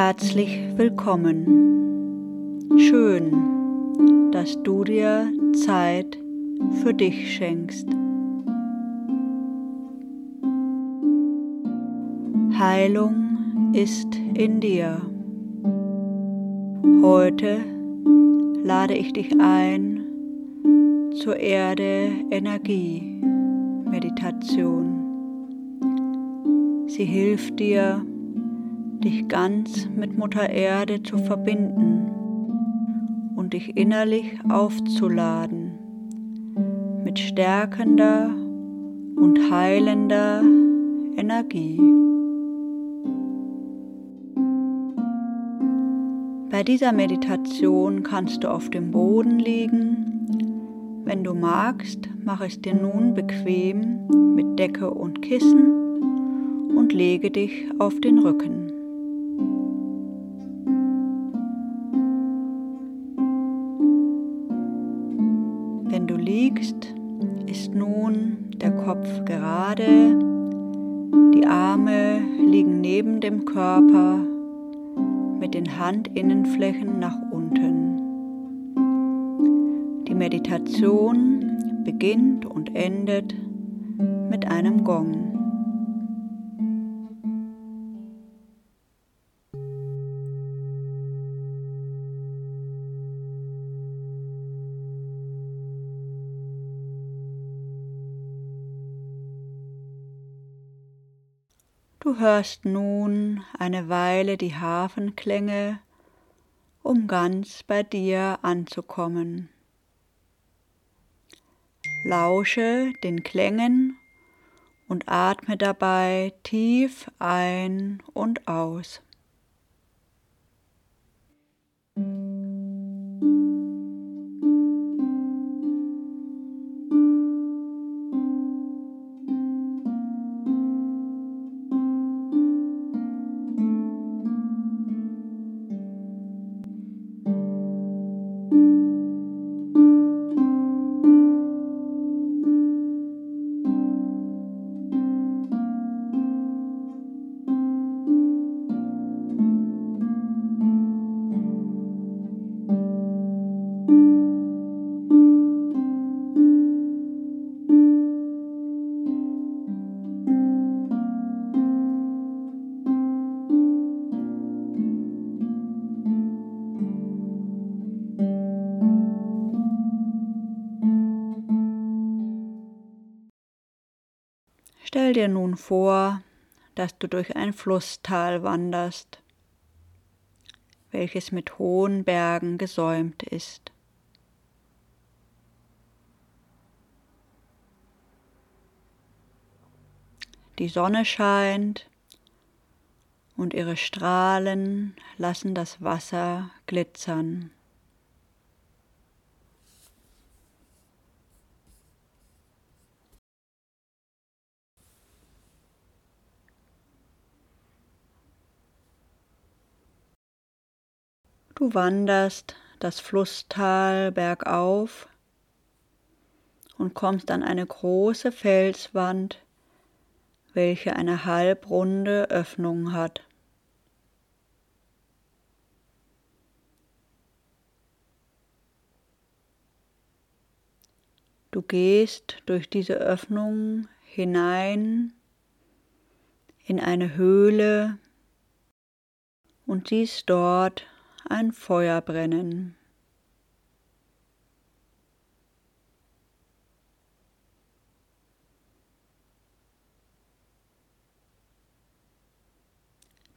Herzlich willkommen. Schön, dass du dir Zeit für dich schenkst. Heilung ist in dir. Heute lade ich dich ein zur Erde Energie Meditation. Sie hilft dir, dich ganz mit Mutter Erde zu verbinden und dich innerlich aufzuladen mit stärkender und heilender Energie. Bei dieser Meditation kannst du auf dem Boden liegen. Wenn du magst, mach es dir nun bequem mit Decke und Kissen und lege dich auf den Rücken. Gerade, die Arme liegen neben dem Körper mit den Handinnenflächen nach unten. Die Meditation beginnt und endet mit einem Gong. Du hörst nun eine Weile die Hafenklänge, um ganz bei dir anzukommen. Lausche den Klängen und atme dabei tief ein und aus. Stell dir nun vor, dass du durch ein Flusstal wanderst, welches mit hohen Bergen gesäumt ist. Die Sonne scheint und ihre Strahlen lassen das Wasser glitzern. Du wanderst das Flusstal bergauf und kommst an eine große Felswand, welche eine halbrunde Öffnung hat. Du gehst durch diese Öffnung hinein in eine Höhle und siehst dort ein Feuer brennen.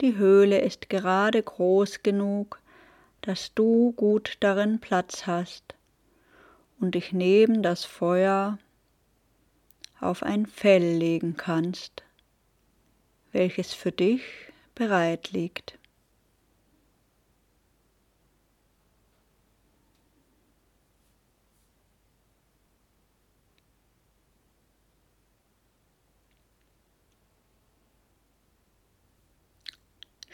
Die Höhle ist gerade groß genug, dass du gut darin Platz hast und dich neben das Feuer auf ein Fell legen kannst, welches für dich bereit liegt.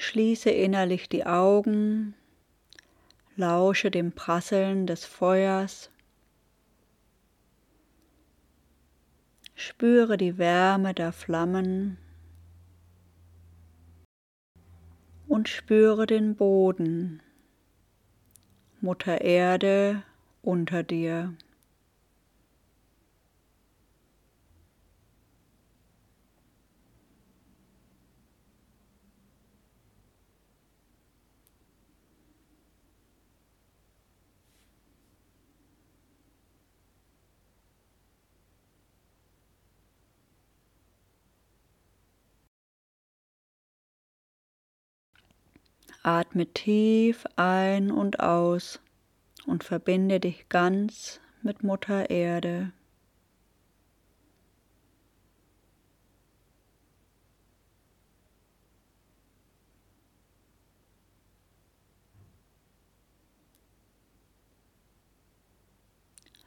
Schließe innerlich die Augen, lausche dem Prasseln des Feuers, spüre die Wärme der Flammen und spüre den Boden, Mutter Erde unter dir. Atme tief ein und aus und verbinde dich ganz mit Mutter Erde.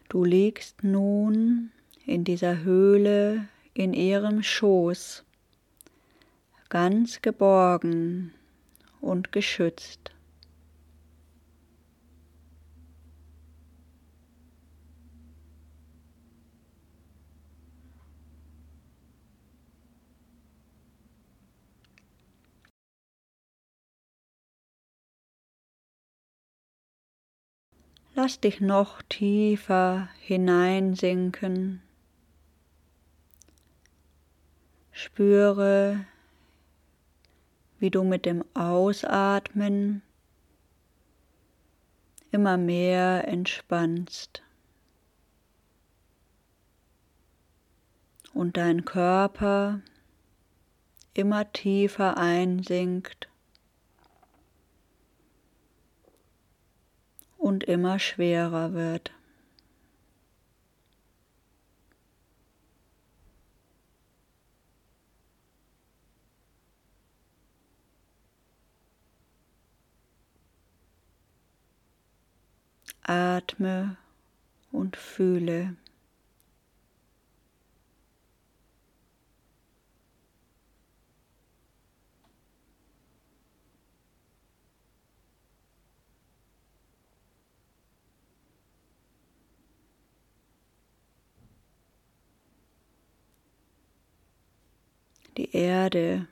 Du liegst nun in dieser Höhle in ihrem Schoß, ganz geborgen und geschützt. Lass dich noch tiefer hineinsinken. Spüre wie du mit dem Ausatmen immer mehr entspannst und dein Körper immer tiefer einsinkt und immer schwerer wird. Atme und fühle. Die Erde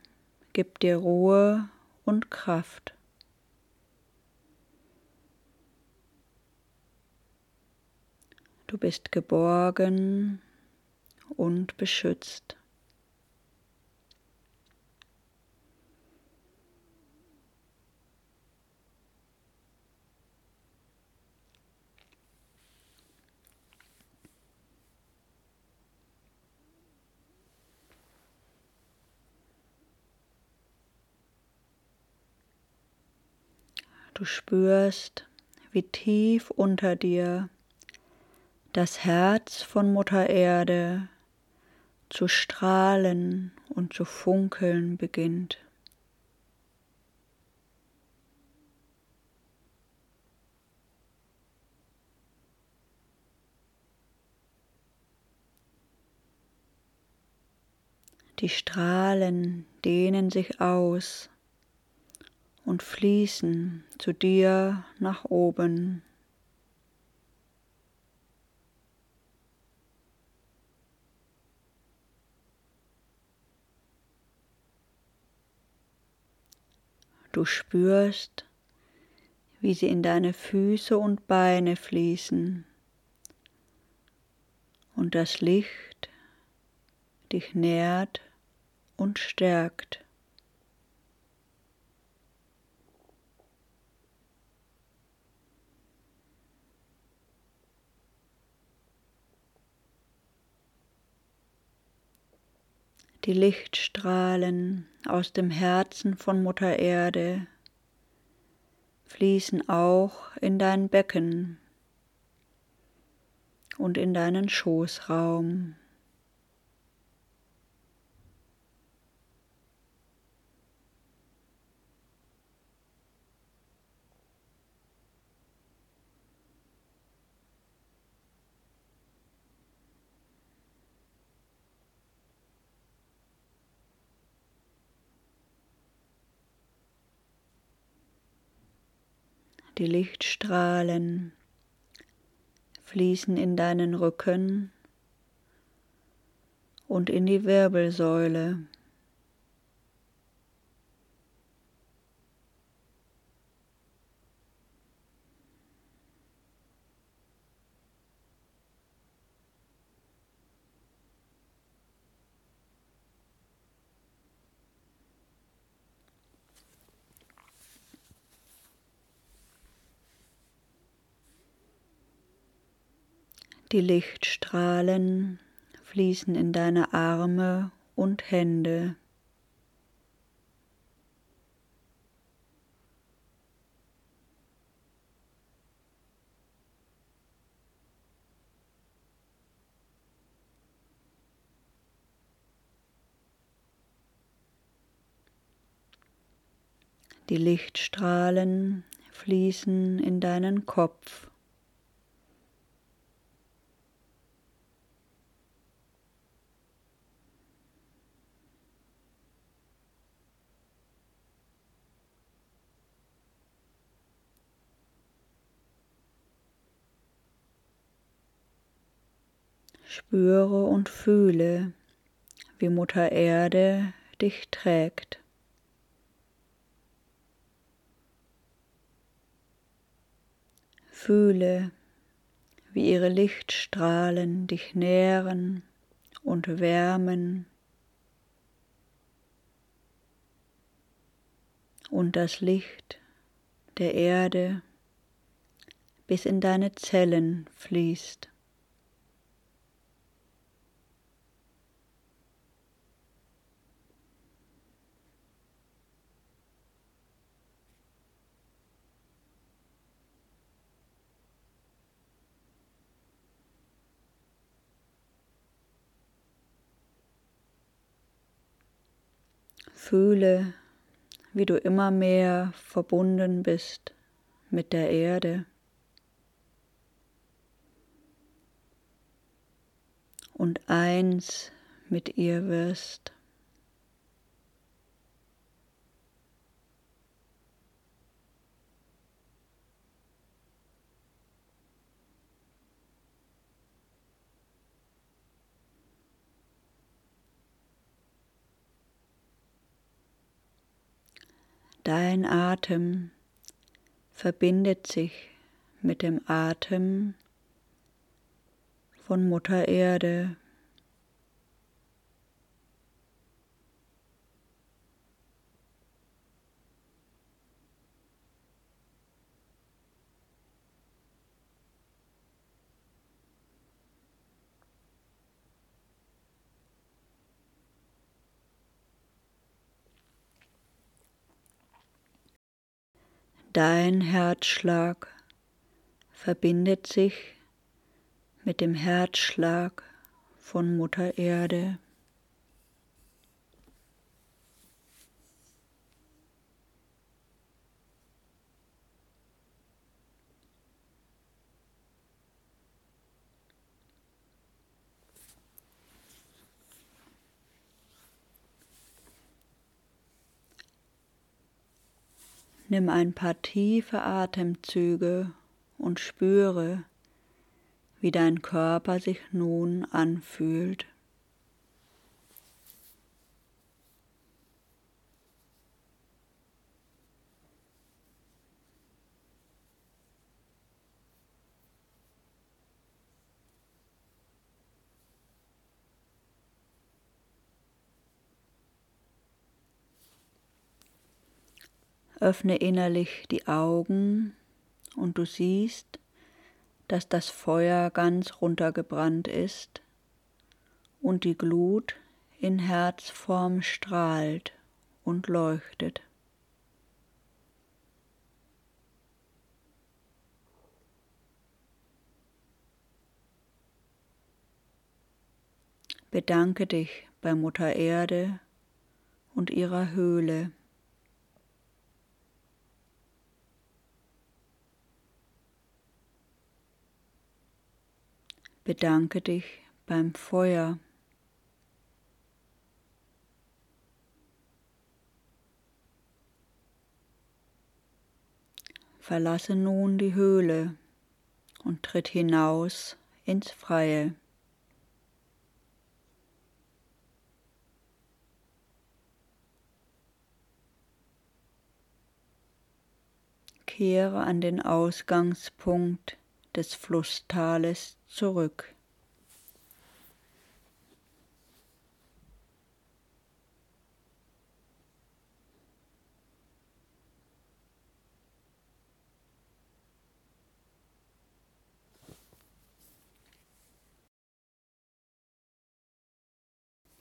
gibt dir Ruhe und Kraft. Du bist geborgen und beschützt. Du spürst, wie tief unter dir das Herz von Mutter Erde zu strahlen und zu funkeln beginnt. Die Strahlen dehnen sich aus und fließen zu dir nach oben. Du spürst, wie sie in deine Füße und Beine fließen und das Licht dich nährt und stärkt. Die Lichtstrahlen aus dem Herzen von Mutter Erde fließen auch in dein Becken und in deinen Schoßraum. Die Lichtstrahlen fließen in deinen Rücken und in die Wirbelsäule. Die Lichtstrahlen fließen in deine Arme und Hände. Die Lichtstrahlen fließen in deinen Kopf. Spüre und fühle, wie Mutter Erde dich trägt. Fühle, wie ihre Lichtstrahlen dich nähren und wärmen und das Licht der Erde bis in deine Zellen fließt. Fühle, wie du immer mehr verbunden bist mit der Erde. Und eins mit ihr wirst. Dein Atem verbindet sich mit dem Atem von Mutter Erde. Dein Herzschlag verbindet sich mit dem Herzschlag von Mutter Erde. Nimm ein paar tiefe Atemzüge und spüre, wie dein Körper sich nun anfühlt. Öffne innerlich die Augen und du siehst, dass das Feuer ganz runtergebrannt ist und die Glut in Herzform strahlt und leuchtet. Bedanke dich bei Mutter Erde und ihrer Höhle. Bedanke dich beim Feuer. Verlasse nun die Höhle und tritt hinaus ins Freie. Kehre an den Ausgangspunkt des Flusstales zurück.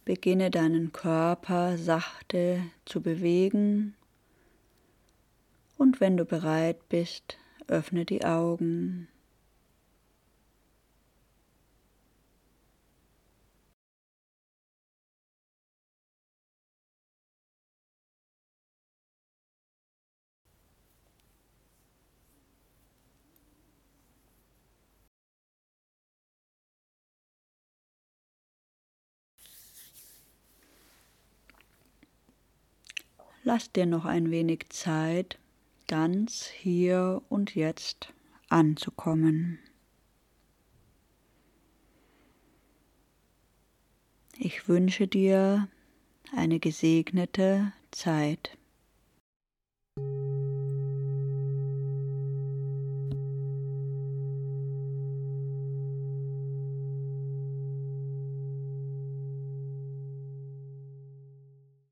Beginne deinen Körper sachte zu bewegen und wenn du bereit bist, öffne die Augen. Lass dir noch ein wenig Zeit, ganz hier und jetzt anzukommen. Ich wünsche dir eine gesegnete Zeit.